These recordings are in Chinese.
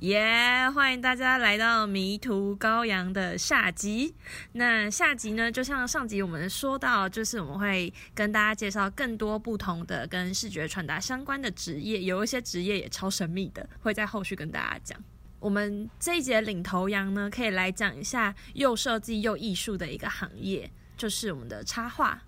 耶欢迎大家来到《迷途羔羊》的下集。那下集呢，就像上集我们说到，就是我们会跟大家介绍更多不同的跟视觉传达相关的职业，有一些职业也超神秘的，会在后续跟大家讲。我们这一节领头羊呢，可以来讲一下又设计又艺术的一个行业，就是我们的插画。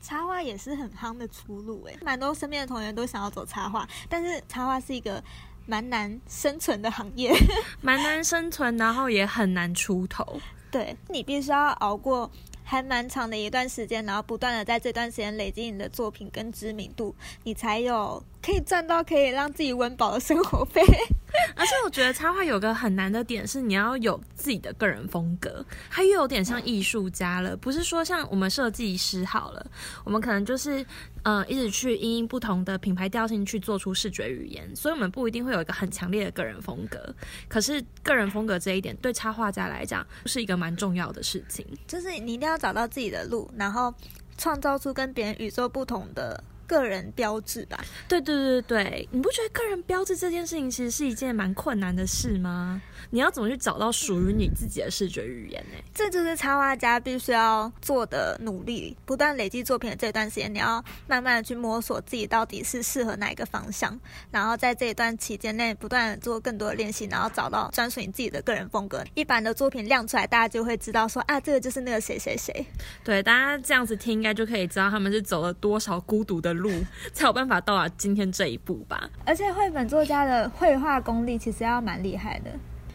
插画也是很夯的出路诶，蛮多身边的同学都想要走插画，但是插画是一个蛮难生存的行业，蛮难生存，然后也很难出头。对你必须要熬过还蛮长的一段时间，然后不断的在这段时间累积你的作品跟知名度，你才有可以赚到可以让自己温饱的生活费。而且我觉得插画有个很难的点是，你要有自己的个人风格，它又有点像艺术家了。不是说像我们设计师好了，我们可能就是呃一直去因应不同的品牌调性去做出视觉语言，所以我们不一定会有一个很强烈的个人风格。可是个人风格这一点对插画家来讲是一个蛮重要的事情，就是你一定要找到自己的路，然后创造出跟别人与众不同的。个人标志吧，对对对对，你不觉得个人标志这件事情其实是一件蛮困难的事吗？你要怎么去找到属于你自己的视觉语言呢？这就是插画家必须要做的努力，不断累积作品的这段时间，你要慢慢的去摸索自己到底是适合哪一个方向，然后在这一段期间内不断的做更多的练习，然后找到专属你自己的个人风格。一般的作品亮出来，大家就会知道说啊，这个就是那个谁谁谁。对，大家这样子听应该就可以知道他们是走了多少孤独的路，才有办法到达今天这一步吧。而且绘本作家的绘画功力其实要蛮厉害的。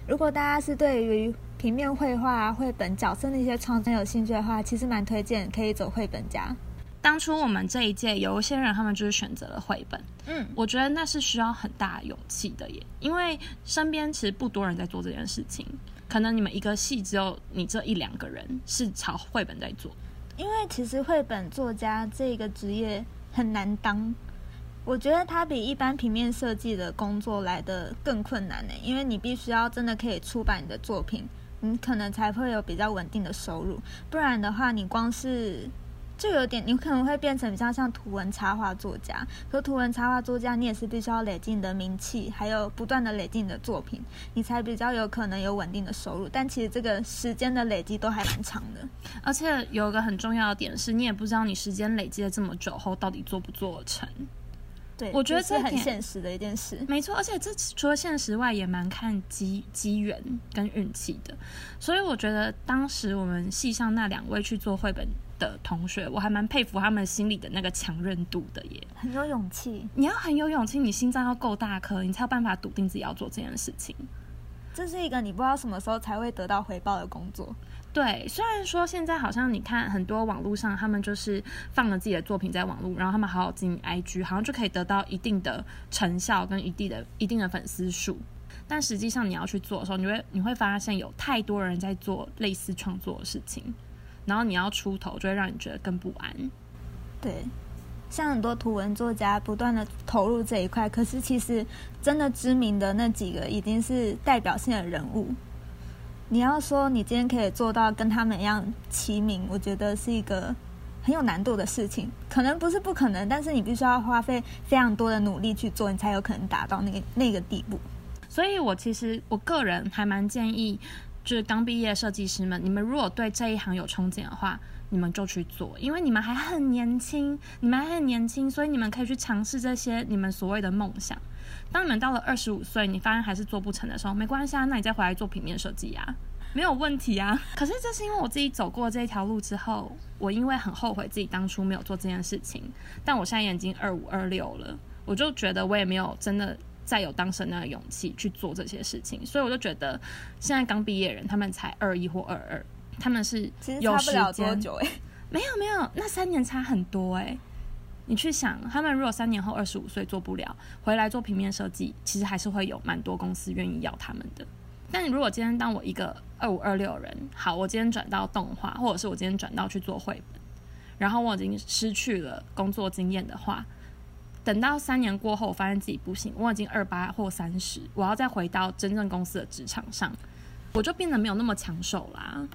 如果大家是对于平面绘画、绘本角色那些创作有兴趣的话，其实蛮推荐可以走绘本家。当初我们这一届有一些人，他们就是选择了绘本。嗯，我觉得那是需要很大勇气的耶，因为身边其实不多人在做这件事情。可能你们一个系只有你这一两个人是朝绘本在做。因为其实绘本作家这个职业很难当。我觉得它比一般平面设计的工作来的更困难呢，因为你必须要真的可以出版你的作品，你可能才会有比较稳定的收入。不然的话，你光是就有点，你可能会变成比较像图文插画作家。可图文插画作家，你也是必须要累积你的名气，还有不断的累积你的作品，你才比较有可能有稳定的收入。但其实这个时间的累积都还蛮长的。而且有一个很重要的点是，你也不知道你时间累积了这么久后，到底做不做成。对，我觉得这很现实的一件事。没错，而且这除了现实外，也蛮看机机缘跟运气的。所以我觉得当时我们系上那两位去做绘本的同学，我还蛮佩服他们心里的那个强韧度的耶。很有勇气，你要很有勇气，你心脏要够大颗，你才有办法笃定自己要做这件事情。这是一个你不知道什么时候才会得到回报的工作。对，虽然说现在好像你看很多网络上，他们就是放了自己的作品在网络，然后他们好好经营 IG，好像就可以得到一定的成效跟一定的一定的粉丝数。但实际上你要去做的时候，你会你会发现有太多人在做类似创作的事情，然后你要出头，就会让你觉得更不安。对，像很多图文作家不断的投入这一块，可是其实真的知名的那几个已经是代表性的人物。你要说你今天可以做到跟他们一样齐名，我觉得是一个很有难度的事情。可能不是不可能，但是你必须要花费非常多的努力去做，你才有可能达到那个那个地步。所以我其实我个人还蛮建议，就是刚毕业设计师们，你们如果对这一行有憧憬的话，你们就去做，因为你们还很年轻，你们还很年轻，所以你们可以去尝试这些你们所谓的梦想。当你们到了二十五岁，你发现还是做不成的时候，没关系啊，那你再回来做平面设计啊，没有问题啊。可是这是因为我自己走过这一条路之后，我因为很后悔自己当初没有做这件事情。但我现在已经二五二六了，我就觉得我也没有真的再有当时那个勇气去做这些事情，所以我就觉得现在刚毕业人他们才二一或二二，他们是其实差不了多久哎，没有没有，那三年差很多哎。你去想，他们如果三年后二十五岁做不了，回来做平面设计，其实还是会有蛮多公司愿意要他们的。但你如果今天当我一个二五二六人，好，我今天转到动画，或者是我今天转到去做绘本，然后我已经失去了工作经验的话，等到三年过后，我发现自己不行，我已经二八或三十，我要再回到真正公司的职场上，我就变得没有那么抢手啦。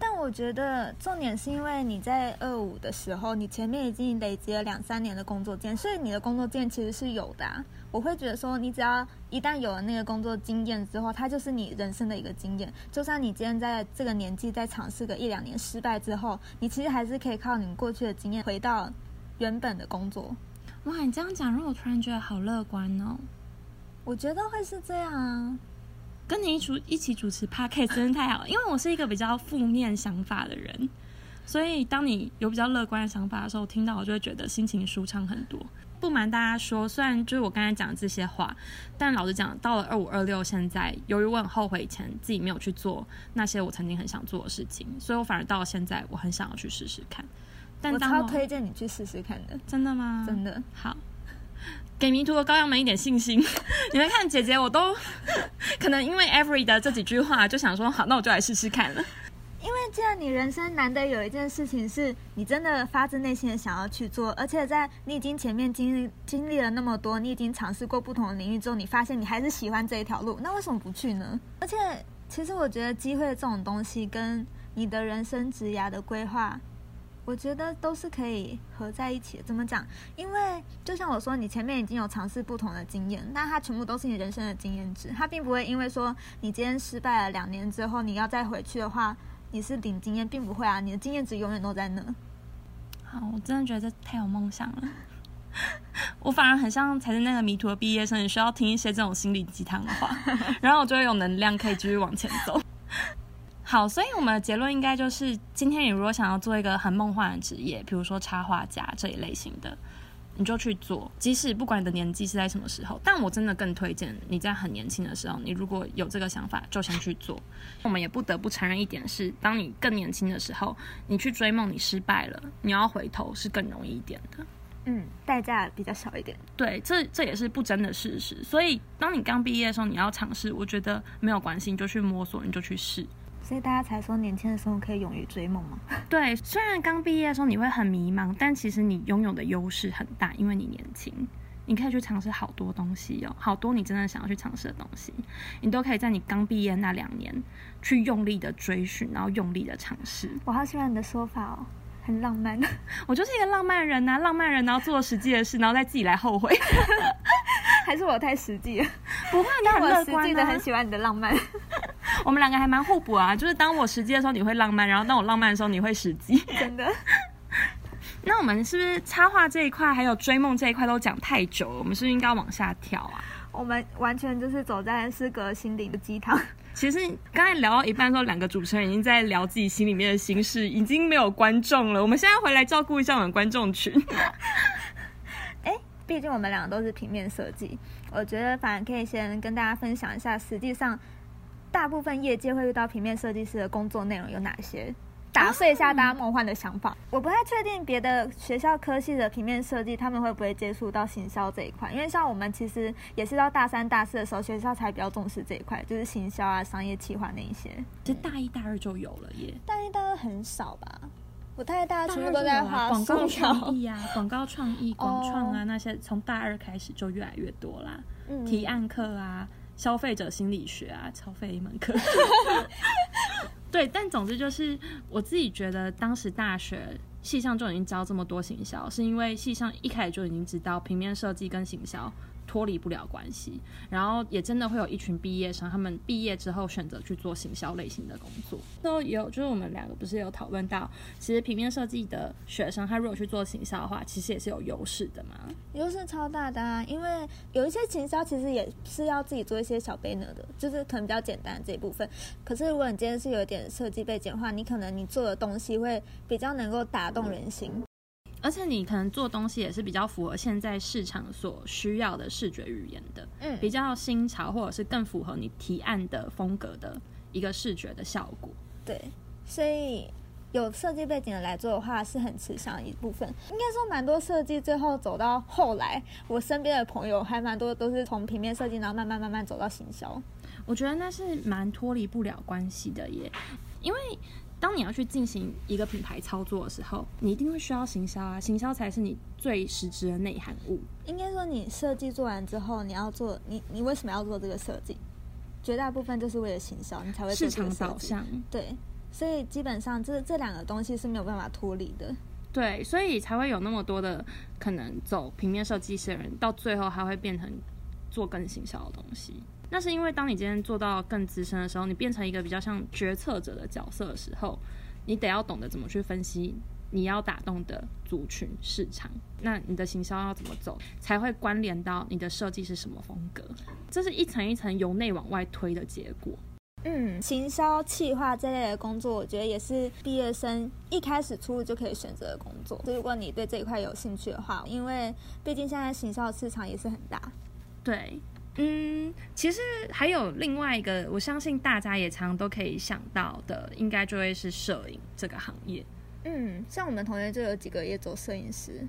但我觉得重点是因为你在二五的时候，你前面已经累积了两三年的工作经验，所以你的工作经验其实是有的、啊。我会觉得说，你只要一旦有了那个工作经验之后，它就是你人生的一个经验。就算你今天在这个年纪再尝试个一两年失败之后，你其实还是可以靠你过去的经验回到原本的工作。哇，你这样讲让我突然觉得好乐观哦。我觉得会是这样啊。跟你一主一起主持 podcast 真的太好了，因为我是一个比较负面想法的人，所以当你有比较乐观的想法的时候，听到我就会觉得心情舒畅很多。不瞒大家说，虽然就是我刚才讲的这些话，但老实讲，到了二五二六，现在由于我很后悔以前自己没有去做那些我曾经很想做的事情，所以我反而到了现在，我很想要去试试看。但超推荐你去试试看的，真的吗？真的。好，给迷途的羔羊们一点信心。你们看，姐姐我都 可能因为 Every 的这几句话，就想说好，那我就来试试看了。因为既然你人生难得有一件事情是你真的发自内心的想要去做，而且在你已经前面经历经历了那么多，你已经尝试过不同的领域之后，你发现你还是喜欢这一条路，那为什么不去呢？而且，其实我觉得机会这种东西跟你的人生职涯的规划，我觉得都是可以合在一起的。怎么讲？因为就像我说，你前面已经有尝试不同的经验，那它全部都是你人生的经验值，它并不会因为说你今天失败了两年之后，你要再回去的话。你是领经验，并不会啊，你的经验值永远都在那。好，我真的觉得这太有梦想了。我反而很像才是那个迷途的毕业生，你需要听一些这种心理鸡汤的话，然后我就会有能量可以继续往前走。好，所以我们的结论应该就是，今天你如果想要做一个很梦幻的职业，比如说插画家这一类型的。你就去做，即使不管你的年纪是在什么时候，但我真的更推荐你在很年轻的时候，你如果有这个想法，就先去做。我们也不得不承认一点是，当你更年轻的时候，你去追梦，你失败了，你要回头是更容易一点的。嗯，代价比较小一点。对，这这也是不争的事实。所以，当你刚毕业的时候，你要尝试，我觉得没有关系，你就去摸索，你就去试。所以大家才说年轻的时候可以勇于追梦吗？对，虽然刚毕业的时候你会很迷茫，但其实你拥有的优势很大，因为你年轻，你可以去尝试好多东西哦，好多你真的想要去尝试的东西，你都可以在你刚毕业那两年去用力的追寻，然后用力的尝试。我好喜欢你的说法哦，很浪漫。我就是一个浪漫人呐，浪漫人，然后做实际的事，然后再自己来后悔。还是我太实际了？不会，你很乐实际的很喜欢你的浪漫。我们两个还蛮互补啊，就是当我实际的时候你会浪漫，然后当我浪漫的时候你会实际。真的？那我们是不是插画这一块还有追梦这一块都讲太久了？我们是不是应该往下跳啊？我们完全就是走在诗歌心灵的鸡汤。其实刚才聊到一半的时候，两个主持人已经在聊自己心里面的心事，已经没有观众了。我们现在回来照顾一下我们观众群。哎，毕竟我们两个都是平面设计，我觉得反而可以先跟大家分享一下，实际上。大部分业界会遇到平面设计师的工作内容有哪些？打碎一下大家梦幻的想法。我不太确定别的学校科系的平面设计他们会不会接触到行销这一块，因为像我们其实也是到大三、大四的时候，学校才比较重视这一块，就是行销啊、商业企划那一些。其实大一、大二就有了耶。大一、大二很少吧？我大一、大二全部都在画广告创意啊、广告创意、广创啊那些，从大二开始就越来越多啦。提案课啊。消费者心理学啊，超费一门课。对，但总之就是我自己觉得，当时大学系上就已经教这么多行销，是因为系上一开始就已经知道平面设计跟行销。脱离不了关系，然后也真的会有一群毕业生，他们毕业之后选择去做行销类型的工作。那有，就是我们两个不是有讨论到，其实平面设计的学生，他如果去做行销的话，其实也是有优势的嘛。优势超大的啊，因为有一些行销其实也是要自己做一些小 banner 的，就是可能比较简单这一部分。可是如果你今天是有点设计背景的话，你可能你做的东西会比较能够打动人心。而且你可能做东西也是比较符合现在市场所需要的视觉语言的，嗯，比较新潮或者是更符合你提案的风格的一个视觉的效果。对，所以有设计背景的来做的话是很吃香一部分。应该说蛮多设计最后走到后来，我身边的朋友还蛮多都是从平面设计，然后慢慢慢慢走到行销。我觉得那是蛮脱离不了关系的耶，因为。当你要去进行一个品牌操作的时候，你一定会需要行销啊，行销才是你最实质的内涵物。应该说，你设计做完之后，你要做你你为什么要做这个设计？绝大部分就是为了行销，你才会市场导向。对，所以基本上这这两个东西是没有办法脱离的。对，所以才会有那么多的可能走平面设计师的人，到最后还会变成做更行销的东西。那是因为当你今天做到更资深的时候，你变成一个比较像决策者的角色的时候，你得要懂得怎么去分析你要打动的族群市场。那你的行销要怎么走，才会关联到你的设计是什么风格？这是一层一层由内往外推的结果。嗯，行销、企划这类的工作，我觉得也是毕业生一开始出入就可以选择的工作。如果你对这一块有兴趣的话，因为毕竟现在行销市场也是很大。对。嗯，其实还有另外一个，我相信大家也常都可以想到的，应该就会是摄影这个行业。嗯，像我们同学就有几个也做摄影师。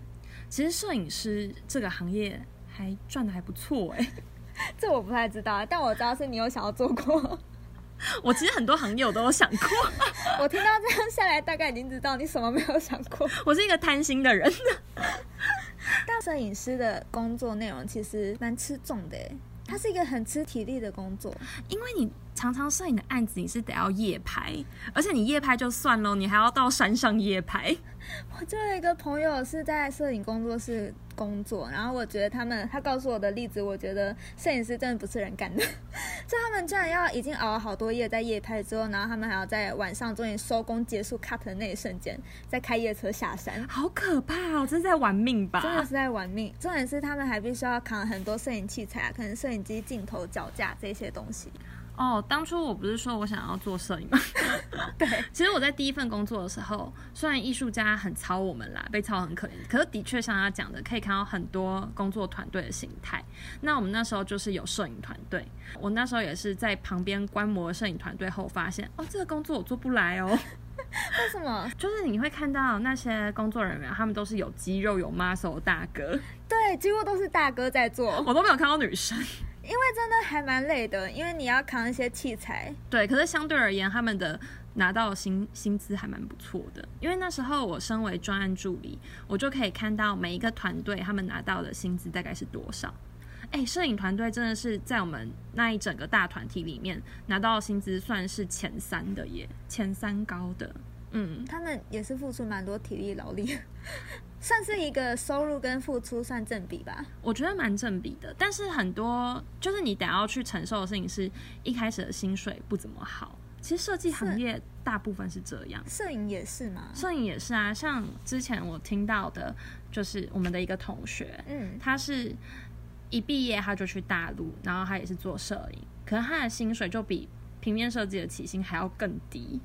其实摄影师这个行业还赚的还不错哎，这我不太知道，但我知道是你有想要做过。我其实很多行业我都有想过，我听到这样下来，大概已经知道你什么没有想过。我是一个贪心的人。但摄影师的工作内容其实蛮吃重的哎。它是一个很吃体力的工作，因为你常常摄影的案子你是得要夜拍，而且你夜拍就算了，你还要到山上夜拍。我就有一个朋友是在摄影工作室。工作，然后我觉得他们，他告诉我的例子，我觉得摄影师真的不是人干的。就他们居然要已经熬了好多夜在夜拍之后，然后他们还要在晚上终于收工结束 cut 的那一瞬间，再开夜车下山，好可怕哦！这是在玩命吧？真的是在玩命。重点是他们还必须要扛很多摄影器材啊，可能摄影机、镜头、脚架这些东西。哦，当初我不是说我想要做摄影吗？对，其实我在第一份工作的时候，虽然艺术家很操我们啦，被操很可怜，可是的确像他讲的，可以看到很多工作团队的形态。那我们那时候就是有摄影团队，我那时候也是在旁边观摩摄影团队后，发现哦，这个工作我做不来哦。为什么？就是你会看到那些工作人员，他们都是有肌肉、有 muscle 大哥，对，几乎都是大哥在做，我都没有看到女生。因为真的还蛮累的，因为你要扛一些器材。对，可是相对而言，他们的拿到薪薪资还蛮不错的。因为那时候我身为专案助理，我就可以看到每一个团队他们拿到的薪资大概是多少。哎，摄影团队真的是在我们那一整个大团体里面拿到薪资算是前三的耶，前三高的。嗯，他们也是付出蛮多体力劳力。算是一个收入跟付出算正比吧，我觉得蛮正比的。但是很多就是你得要去承受的事情是，一开始的薪水不怎么好。其实设计行业大部分是这样，摄影也是吗？摄影也是啊。像之前我听到的，就是我们的一个同学，嗯，他是一毕业他就去大陆，然后他也是做摄影，可是他的薪水就比平面设计的起薪还要更低。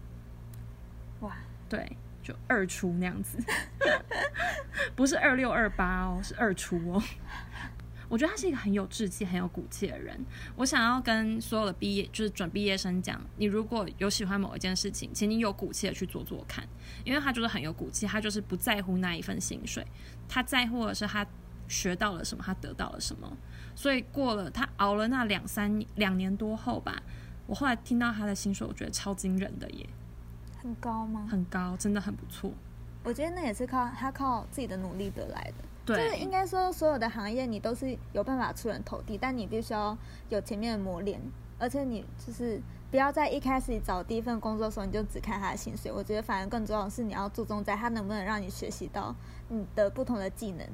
哇，对。就二出那样子，不是二六二八哦，是二出哦。我觉得他是一个很有志气、很有骨气的人。我想要跟所有的毕业，就是准毕业生讲：，你如果有喜欢某一件事情，请你有骨气的去做做看，因为他就是很有骨气，他就是不在乎那一份薪水，他在乎的是他学到了什么，他得到了什么。所以过了他熬了那两三两年多后吧，我后来听到他的薪水，我觉得超惊人的耶。很高吗？很高，真的很不错。我觉得那也是靠他靠自己的努力得来的。对，就是应该说，所有的行业你都是有办法出人头地，但你必须要有前面的磨练，而且你就是不要在一开始找第一份工作的时候你就只看他的薪水。我觉得反而更重要的是你要注重在他能不能让你学习到你的不同的技能。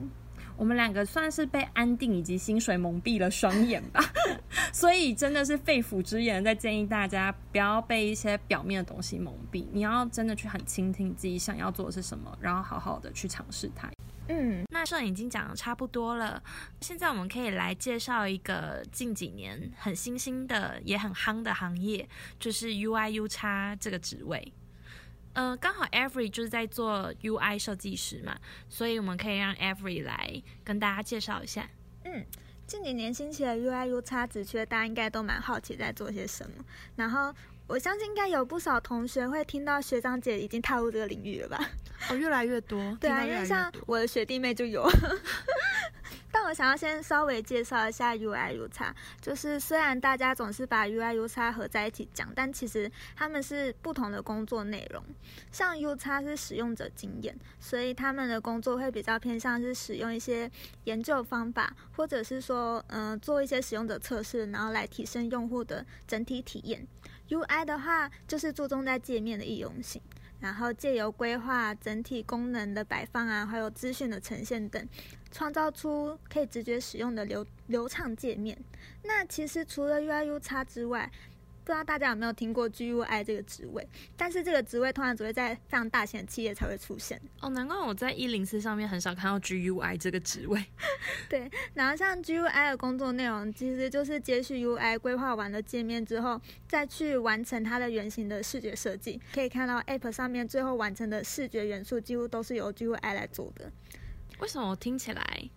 我们两个算是被安定以及薪水蒙蔽了双眼吧，所以真的是肺腑之言，在建议大家不要被一些表面的东西蒙蔽，你要真的去很倾听自己想要做的是什么，然后好好的去尝试它。嗯，那摄影已经讲的差不多了，现在我们可以来介绍一个近几年很新兴的也很夯的行业，就是 UIU 叉这个职位。呃，刚好 Every 就是在做 UI 设计师嘛，所以我们可以让 Every 来跟大家介绍一下。嗯，近几年兴起的 UI UX 职缺，大家应该都蛮好奇在做些什么。然后我相信应该有不少同学会听到学长姐已经踏入这个领域了吧？哦，越来越多。对啊，因为像我的学弟妹就有。但我想要先稍微介绍一下 UI U 叉，就是虽然大家总是把 UI U 叉合在一起讲，但其实他们是不同的工作内容。像 U 叉是使用者经验，所以他们的工作会比较偏向是使用一些研究方法，或者是说，嗯，做一些使用者测试，然后来提升用户的整体体验。UI 的话，就是注重在界面的易用性，然后借由规划整体功能的摆放啊，还有资讯的呈现等，创造出可以直觉使用的流流畅界面。那其实除了 UI/U 叉之外，不知道大家有没有听过 GUI 这个职位？但是这个职位通常只会在非常大型的企业才会出现。哦，难怪我在一零四上面很少看到 GUI 这个职位。对，然后像 GUI 的工作内容，其实就是接续 UI 规划完了界面之后，再去完成它的原型的视觉设计。可以看到 App 上面最后完成的视觉元素，几乎都是由 GUI 来做的。为什么我听起来？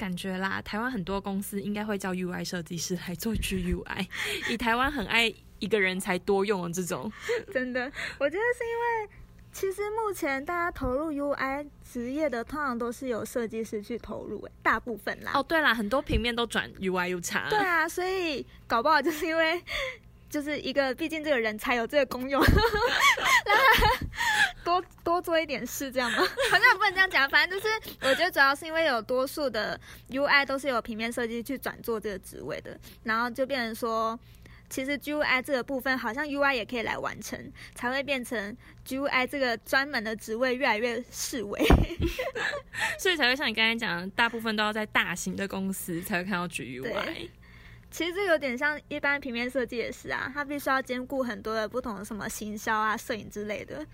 感觉啦，台湾很多公司应该会叫 UI 设计师来做 GUI，以台湾很爱一个人才多用的这种，真的，我觉得是因为其实目前大家投入 UI 职业的，通常都是由设计师去投入，哎，大部分啦。哦，对啦，很多平面都转 UI UX。对啊，所以搞不好就是因为。就是一个，毕竟这个人才有这个功用，让他多多做一点事，这样吗？好像不能这样讲，反正就是我觉得主要是因为有多数的 UI 都是有平面设计去转做这个职位的，然后就变成说，其实 GUI 这个部分好像 UI 也可以来完成，才会变成 GUI 这个专门的职位越来越式微，所以才会像你刚才讲，大部分都要在大型的公司才会看到 GUI。其实这有点像一般平面设计也是啊，它必须要兼顾很多的不同的什么行销啊、摄影之类的。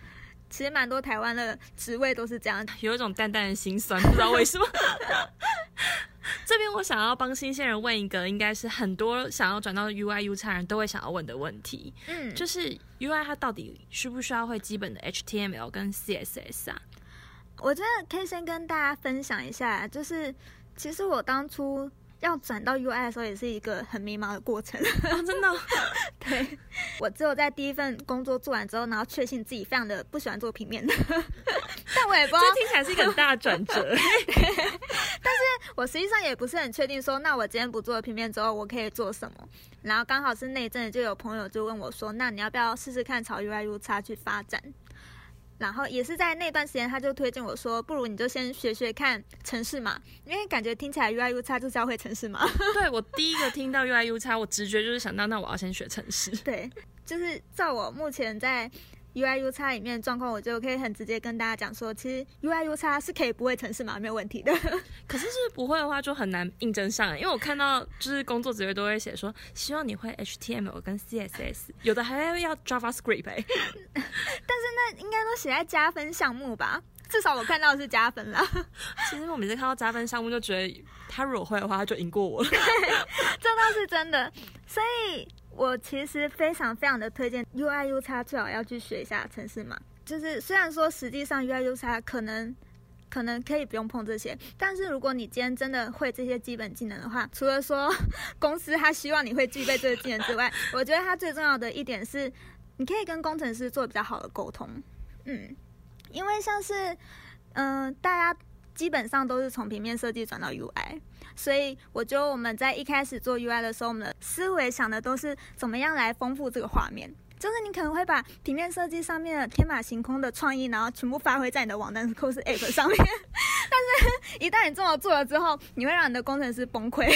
其实蛮多台湾的职位都是这样，有一种淡淡的心酸，不知道为什么。这边我想要帮新鲜人问一个，应该是很多想要转到 UI、U 差人都会想要问的问题，嗯，就是 UI 它到底需不需要会基本的 HTML 跟 CSS 啊？我觉得可以先跟大家分享一下，就是其实我当初。要转到 UI 的时候，也是一个很迷茫的过程。真的，对我只有在第一份工作做完之后，然后确信自己非常的不喜欢做平面的。但我也不知道，这听起来是一个很大的转折。但是我实际上也不是很确定，说那我今天不做平面之后，我可以做什么？然后刚好是那一阵就有朋友就问我说：“那你要不要试试看朝 UI、UX 去发展？”然后也是在那段时间，他就推荐我说：“不如你就先学学看城市嘛，因为感觉听起来 UI、U 差就是要会城市嘛。”对我第一个听到 UI、U 差我直觉就是想到，那我要先学城市。对，就是照我目前在。U I U 叉里面状况，我就可以很直接跟大家讲说，其实 U I U 叉是可以不会程式码没有问题的。可是是不会的话，就很难应征上。因为我看到就是工作职位都会写说，希望你会 H T M L 跟 C S S，有的还要要 Java Script 哎。但是那应该都写在加分项目吧？至少我看到的是加分啦。其实我每次看到加分项目，就觉得他如果会的话，他就赢过我了。这倒是真的，所以。我其实非常非常的推荐 U I U X，最好要去学一下城市码。就是虽然说实际上 U I U X 可能可能可以不用碰这些，但是如果你今天真的会这些基本技能的话，除了说公司他希望你会具备这个技能之外，我觉得它最重要的一点是，你可以跟工程师做比较好的沟通。嗯，因为像是嗯大家。基本上都是从平面设计转到 UI，所以我觉得我们在一开始做 UI 的时候，我们的思维想的都是怎么样来丰富这个画面。就是你可能会把平面设计上面的天马行空的创意，然后全部发挥在你的网站或是 App 上面。但是，一旦你这么做了之后，你会让你的工程师崩溃。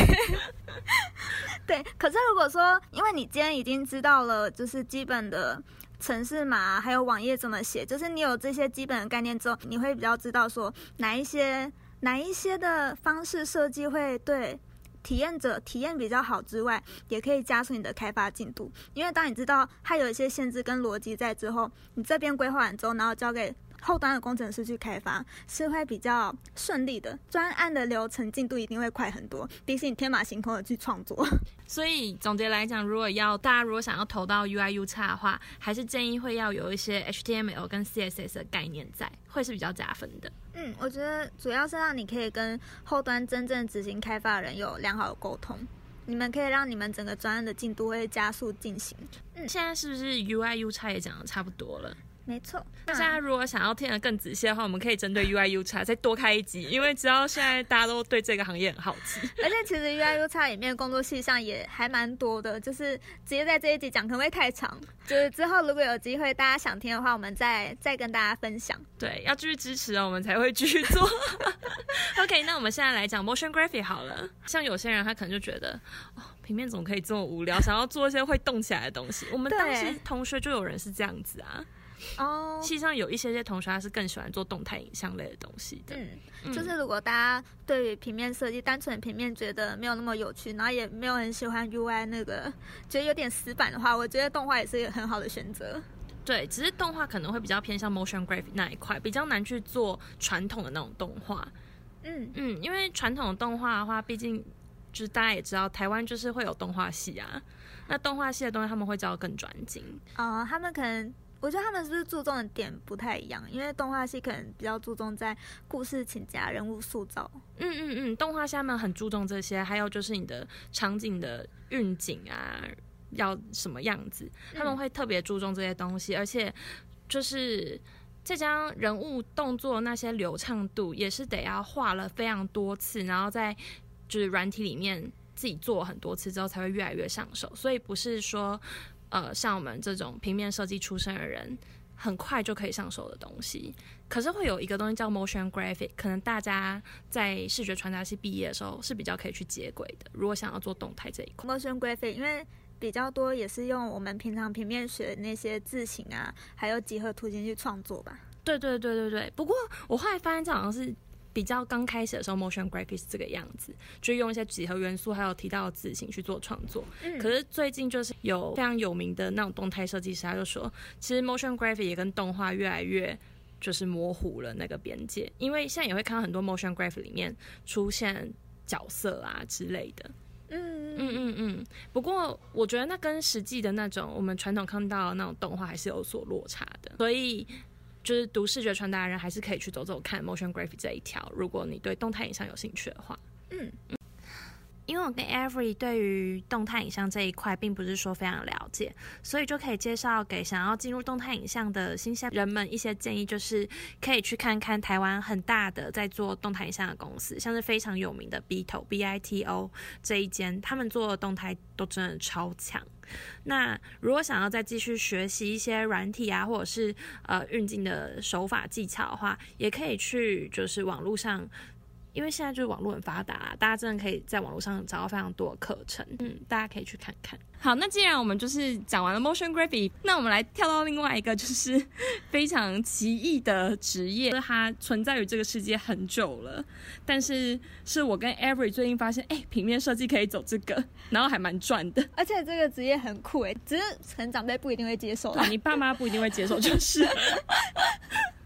对，可是如果说，因为你今天已经知道了，就是基本的。城市码还有网页怎么写，就是你有这些基本的概念之后，你会比较知道说哪一些哪一些的方式设计会对体验者体验比较好之外，也可以加速你的开发进度。因为当你知道它有一些限制跟逻辑在之后，你这边规划完之后，然后交给。后端的工程师去开发是会比较顺利的，专案的流程进度一定会快很多，比起你天马行空的去创作。所以总结来讲，如果要大家如果想要投到 UI U 差的话，还是建议会要有一些 HTML 跟 CSS 的概念在，会是比较加分的。嗯，我觉得主要是让你可以跟后端真正执行开发的人有良好的沟通，你们可以让你们整个专案的进度会加速进行。嗯，现在是不是 UI U 差也讲的差不多了？没错，那现在如果想要听得更仔细的话，我们可以针对 UI U 叉再多开一集，因为知道现在大家都对这个行业很好奇。而且其实 UI U 叉里面工作细项也还蛮多的，就是直接在这一集讲可能会太长，就是之后如果有机会大家想听的话，我们再再跟大家分享。对，要继续支持哦，我们才会继续做。OK，OK，那我们现在来讲 motion graphic 好了。像有些人他可能就觉得，哦，平面怎么可以这么无聊？想要做一些会动起来的东西。我们当时同学就有人是这样子啊。哦，实际上有一些些同学他是更喜欢做动态影像类的东西的。嗯，就是如果大家对于平面设计单纯平面觉得没有那么有趣，然后也没有很喜欢 UI 那个，觉得有点死板的话，我觉得动画也是一个很好的选择。对，只是动画可能会比较偏向 motion graphic 那一块，比较难去做传统的那种动画。嗯嗯，因为传统的动画的话，毕竟就是大家也知道，台湾就是会有动画系啊。那动画系的东西他们会教更专精。哦，他们可能，我觉得他们是不是注重的点不太一样？因为动画系可能比较注重在故事情节、人物塑造。嗯嗯嗯，动画下面很注重这些，还有就是你的场景的运景啊。要什么样子？他们会特别注重这些东西，而且就是这张人物动作那些流畅度，也是得要画了非常多次，然后在就是软体里面自己做很多次之后，才会越来越上手。所以不是说呃像我们这种平面设计出身的人，很快就可以上手的东西。可是会有一个东西叫 motion graphic，可能大家在视觉传达系毕业的时候是比较可以去接轨的。如果想要做动态这一块，motion graphic，因为比较多也是用我们平常平面学那些字形啊，还有几何图形去创作吧。对对对对对。不过我后来发现，这好像是比较刚开始的时候，motion graphics 这个样子，就用一些几何元素，还有提到的字形去做创作。嗯。可是最近就是有非常有名的那种动态设计师，他就说，其实 motion graphic 也跟动画越来越就是模糊了那个边界，因为现在也会看到很多 motion graphic 里面出现角色啊之类的。嗯嗯嗯嗯，不过我觉得那跟实际的那种我们传统看到的那种动画还是有所落差的，所以就是读视觉传达人还是可以去走走看 motion graphic 这一条，如果你对动态影像有兴趣的话，嗯。因为我跟 Every 对于动态影像这一块并不是说非常了解，所以就可以介绍给想要进入动态影像的新鲜人们一些建议，就是可以去看看台湾很大的在做动态影像的公司，像是非常有名的 Bito B I T O 这一间，他们做的动态都真的超强。那如果想要再继续学习一些软体啊，或者是呃运镜的手法技巧的话，也可以去就是网络上。因为现在就是网络很发达，大家真的可以在网络上找到非常多的课程，嗯，大家可以去看看。好，那既然我们就是讲完了 motion graphic，那我们来跳到另外一个就是 非常奇异的职业，它存在于这个世界很久了，但是是我跟 Every 最近发现，哎，平面设计可以走这个，然后还蛮赚的，而且这个职业很酷哎，只是成长辈不一定会接受，你爸妈不一定会接受，就是。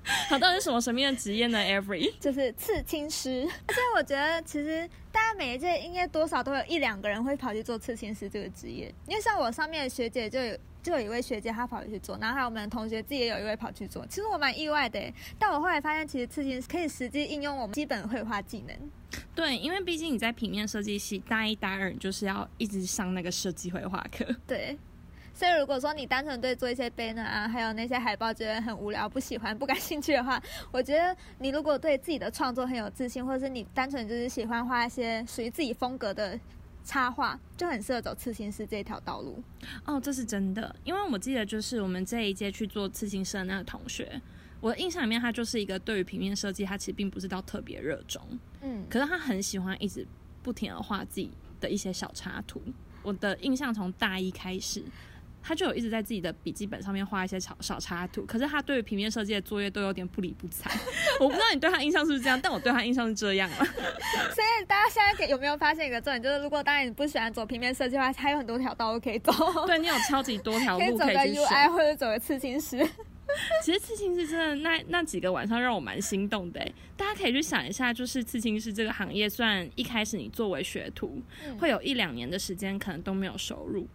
好，到底是什么神秘的职业呢？Every 就是刺青师，而且我觉得其实大家每一届应该多少都有一两个人会跑去做刺青师这个职业，因为像我上面的学姐就有就有一位学姐她跑去做，然后还有我们的同学自己也有一位跑去做，其实我蛮意外的，但我后来发现其实刺青可以实际应用我们基本绘画技能。对，因为毕竟你在平面设计系大一、大二，你就是要一直上那个设计绘画课。对。所以，如果说你单纯对做一些 banner 啊，还有那些海报觉得很无聊、不喜欢、不感兴趣的话，我觉得你如果对自己的创作很有自信，或者是你单纯就是喜欢画一些属于自己风格的插画，就很适合走刺青师这条道路。哦，这是真的，因为我记得就是我们这一届去做刺青师的那个同学，我的印象里面他就是一个对于平面设计他其实并不是到特别热衷，嗯，可是他很喜欢一直不停的画自己的一些小插图。我的印象从大一开始。他就有一直在自己的笔记本上面画一些小小插图，可是他对于平面设计的作业都有点不理不睬。我不知道你对他印象是不是这样，但我对他印象是这样了。所以大家现在有没有发现一个重点，就是如果当然你不喜欢走平面设计的话，还有很多条道路可以走。对你有超级多条路可以走个 UI 或者走个刺青师。其实刺青师真的那那几个晚上让我蛮心动的。大家可以去想一下，就是刺青师这个行业，虽然一开始你作为学徒，会有一两年的时间可能都没有收入。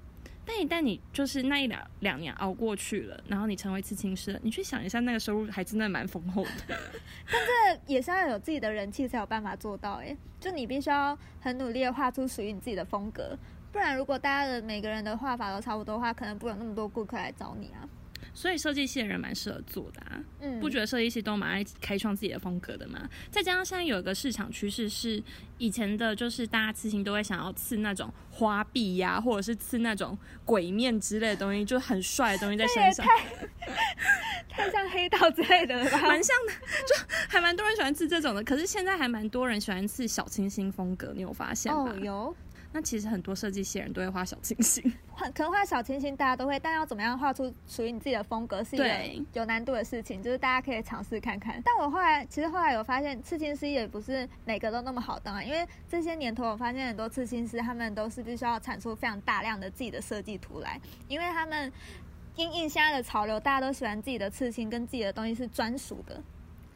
但一旦你就是那一两两年熬过去了，然后你成为刺青师，你去想一下，那个收入还真的蛮丰厚的。但这也是要有自己的人气才有办法做到哎，就你必须要很努力的画出属于你自己的风格，不然如果大家的每个人的画法都差不多的话，可能不会有那么多顾客来找你啊。所以设计系的人蛮适合做的啊。嗯，不觉得设计系都蛮爱开创自己的风格的吗？再加上现在有一个市场趋势是，以前的就是大家刺青都会想要刺那种花臂呀、或者是刺那种鬼面之类的东西，就很帅的东西在身上，太像黑道之类的了吧？蛮像的，就还蛮多人喜欢刺这种的。可是现在还蛮多人喜欢刺小清新风格，你有发现吗？哦，有。那其实很多设计系人都会画小清新，画可能画小清新大家都会，但要怎么样画出属于你自己的风格是一个有难度的事情，就是大家可以尝试看看。但我后来其实后来有发现，刺青师也不是每个都那么好当啊，因为这些年头我发现很多刺青师他们都是必须要产出非常大量的自己的设计图来，因为他们。因应现在的潮流，大家都喜欢自己的刺青跟自己的东西是专属的，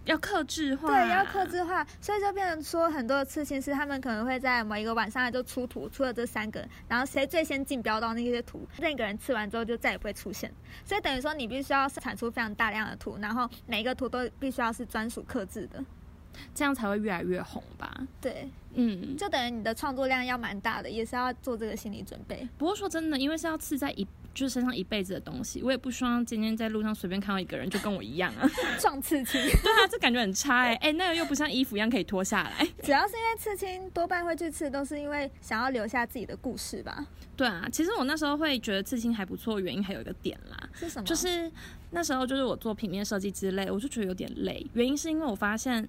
要克制化，对，要克制化，所以就变成说，很多的刺青师他们可能会在某一个晚上就出图，出了这三个，然后谁最先竞标到那些图，那个人刺完之后就再也不会出现。所以等于说，你必须要产出非常大量的图，然后每一个图都必须要是专属克制的，这样才会越来越红吧？对，嗯，就等于你的创作量要蛮大的，也是要做这个心理准备。不过说真的，因为是要刺在一就是身上一辈子的东西，我也不希望今天在路上随便看到一个人就跟我一样啊。撞刺青，对啊，这感觉很差哎、哎、那个又不像衣服一样可以脱下来。主要是因为刺青多半会去刺，都是因为想要留下自己的故事吧？对啊，其实我那时候会觉得刺青还不错，原因还有一个点啦，是什么？就是那时候就是我做平面设计之类，我就觉得有点累，原因是因为我发现。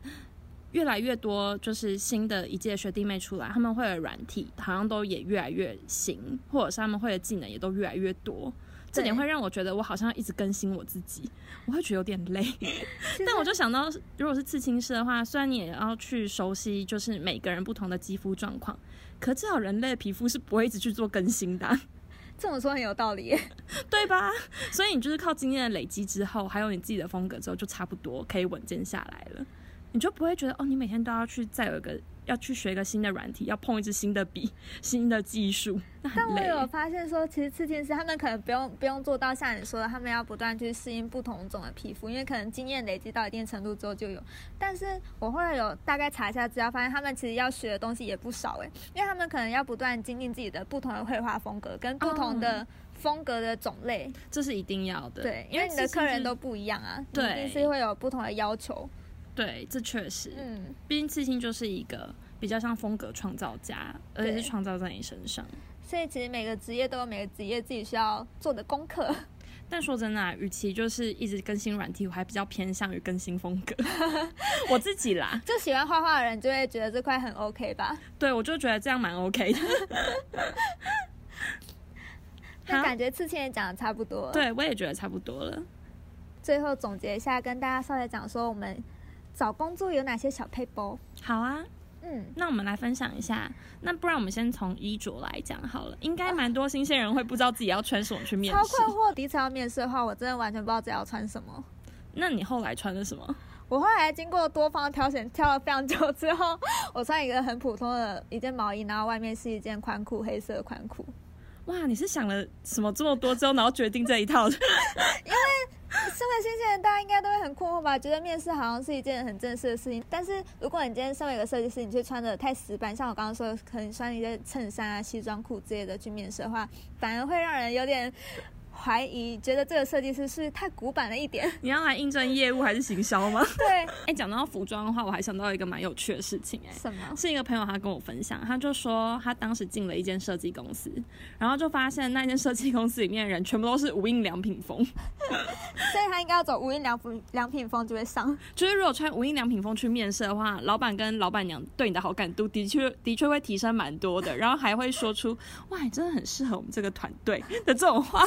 越来越多就是新的一届学弟妹出来，他们会的软体好像都也越来越新，或者是他们会的技能也都越来越多。这点会让我觉得我好像一直更新我自己，我会觉得有点累。但我就想到，如果是刺青师的话，虽然你也要去熟悉，就是每个人不同的肌肤状况，可至少人类的皮肤是不会一直去做更新的啊、这么说很有道理耶。对吧？所以你就是靠经验的累积之后，还有你自己的风格之后，就差不多可以稳健下来了。你就不会觉得哦，你每天都要去再有一个要去学一个新的软体，要碰一支新的笔、新的技术，那但。我有发现说，其实刺青师他们可能不用不用做到像你说的，他们要不断去适应不同种的皮肤，因为可能经验累积到一定程度之后就有。但是我后来有大概查一下资料，发现他们其实要学的东西也不少诶，因为他们可能要不断精进自己的不同的绘画风格跟不同的风格的种类。这是一定要的，对，因为你的客人都不一样啊，你对一定是会有不同的要求。对，这确实，嗯，毕竟刺青就是一个比较像风格创造家，而且是创造在你身上。所以其实每个职业都有每个职业自己需要做的功课。但说真的、啊，与其就是一直更新软体，我还比较偏向于更新风格。我自己啦，就喜欢画画的人就会觉得这块很 OK 吧？对我就觉得这样蛮 OK 的。那感觉刺青也讲的差不多了。对，我也觉得差不多了。最后总结一下，跟大家稍微讲说，我们找工作有哪些小配包？好啊，嗯，那我们来分享一下。那不然我们先从衣着来讲好了，应该蛮多新鲜人会不知道自己要穿什么去面试超。困惑。第一次要面试的话，我真的完全不知道自己要穿什么。那你后来穿的什么？我后来经过多方挑选，挑了非常久之后，我穿一个很普通的一件毛衣，然后外面是一件宽裤，黑色的宽裤。哇，你是想了什么这么多之后，然后决定这一套的？身为新鲜人，大家应该都会很困惑吧？觉得面试好像是一件很正式的事情，但是如果你今天身为一个设计师，你却穿的太死板，像我刚刚说的，可能穿一些衬衫啊、西装裤之类的去面试的话，反而会让人有点怀疑，觉得这个设计师是太古板了一点。你要来应征业务还是行销吗？对，哎、讲到服装的话，我还想到一个蛮有趣的事情、哎。什么？是一个朋友，他跟我分享，他就说他当时进了一间设计公司，然后就发现那间设计公司里面的人全部都是无印良品风，所以他应该要走无印良品良品风就会上。就是如果穿无印良品风去面试的话，老板跟老板娘对你的好感度的确的确会提升蛮多的，然后还会说出哇，你真的很适合我们这个团队的这种话，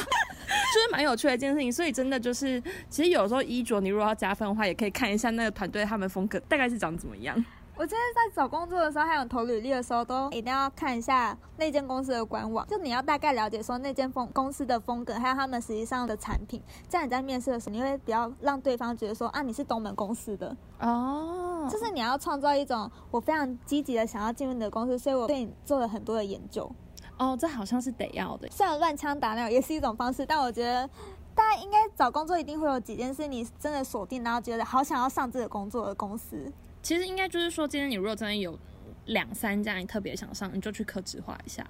就是蛮有趣的一件事情。所以真的就是，其实有时候衣着你如果要加分的话，也可以看一下那个团队他们风格大概是长怎么样。我今天在找工作的时候，还有投履历的时候，都一定要看一下那间公司的官网，就你要大概了解说那间风公司的风格，还有他们实际上的产品，这样你在面试的时候，你会比较让对方觉得说啊，你是东门公司的，哦就是你要创造一种我非常积极的想要进入你的公司，所以我对你做了很多的研究。哦，这好像是得要的。虽然乱枪打鸟也是一种方式，但我觉得。大家应该找工作一定会有几件事，你真的锁定，然后觉得好想要上这个工作的公司。其实应该就是说，今天你如果真的有两三家你特别想上，你就去克制化一下。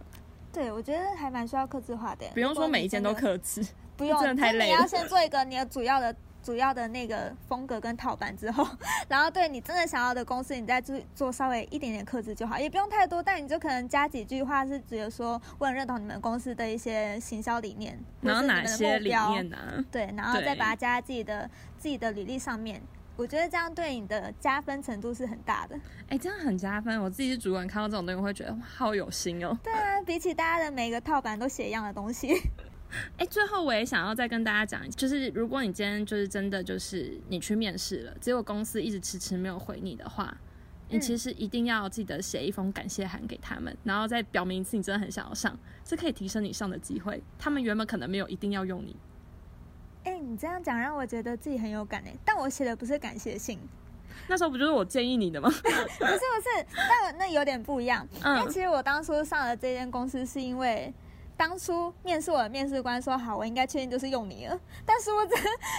对，我觉得还蛮需要克制化的。不用说每一件都克制，不用，真的太累了。你要先做一个你的主要的。主要的那个风格跟套版之后，然后对你真的想要的公司，你再做做稍微一点点克制就好，也不用太多，但你就可能加几句话，是觉得说我很认同你们公司的一些行销理念，然后哪些理念呢？对，然后再把它加在自己的自己的履历上面，我觉得这样对你的加分程度是很大的。哎，这样很加分。我自己是主管，看到这种东西会觉得好有心哦。对啊，比起大家的每个套版都写一样的东西。哎，最后我也想要再跟大家讲，就是如果你今天就是真的就是你去面试了，结果公司一直迟迟没有回你的话，你其实一定要记得写一封感谢函给他们，然后再表明一次你真的很想要上，这可以提升你上的机会。他们原本可能没有一定要用你。哎，你这样讲让我觉得自己很有感哎，但我写的不是感谢信，那时候不就是我建议你的吗？不是不是，但那有点不一样，因为其实我当初上了这间公司是因为。当初面试我的面试官说好，我应该确定就是用你了。但是我这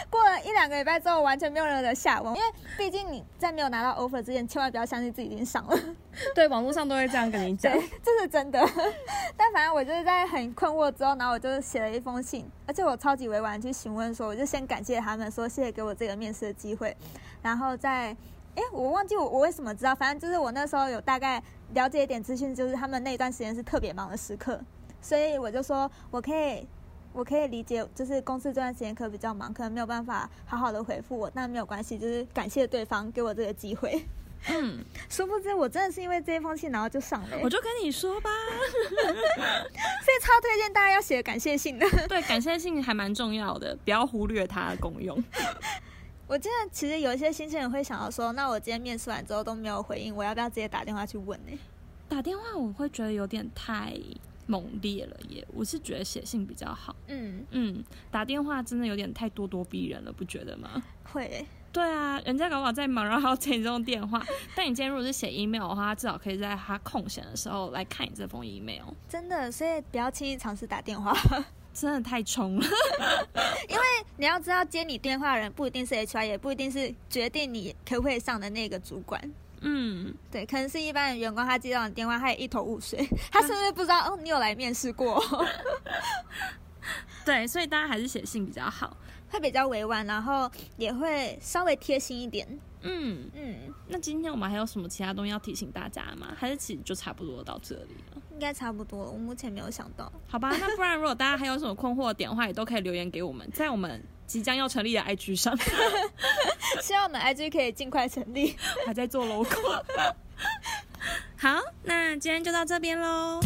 过了一两个礼拜之后，完全没有任何的下文。因为毕竟你在没有拿到 offer 之前，千万不要相信自己已经上了。对，网络上都会这样跟你讲，这是真的。但反正我就是在很困惑之后，然后我就写了一封信，而且我超级委婉去询问说，我就先感谢他们，说谢谢给我这个面试的机会。然后再，哎，我忘记我我为什么知道，反正就是我那时候有大概了解一点资讯，就是他们那一段时间是特别忙的时刻。所以我就说，我可以，我可以理解，就是公司这段时间可能比较忙，可能没有办法好好的回复我，那没有关系，就是感谢对方给我这个机会。嗯，殊不知我真的是因为这一封信，然后就上了。我就跟你说吧，所以超推荐大家要写感谢信的。对，感谢信还蛮重要的，不要忽略它的功用。我记得其实有一些新鲜人会想到说，那我今天面试完之后都没有回应，我要不要直接打电话去问呢？打电话我会觉得有点太。猛烈了耶！我是觉得写信比较好。嗯嗯，打电话真的有点太咄咄逼人了，不觉得吗？会。对啊，人家搞不好在忙，然后接你这种电话。但你今天如果是写 email 的话，至少可以在他空闲的时候来看你这封 email。真的，所以不要轻易尝试打电话，真的太冲了。因为你要知道，接你电话的人不一定是 HR，也不一定是决定你可不可以上的那个主管。嗯，对，可能是一般的员工，他接到你电话，他也一头雾水，他是不是不知道哦，你有来面试过。对，所以大家还是写信比较好，会比较委婉，然后也会稍微贴心一点。嗯嗯，那今天我们还有什么其他东西要提醒大家吗？还是其实就差不多到这里了？应该差不多了，我目前没有想到。好吧，那不然如果大家还有什么困惑的点的话，也都可以留言给我们，在我们即将要成立的 IG 上。希望我们 IG 可以尽快成立，还在做 logo。好，那今天就到这边喽。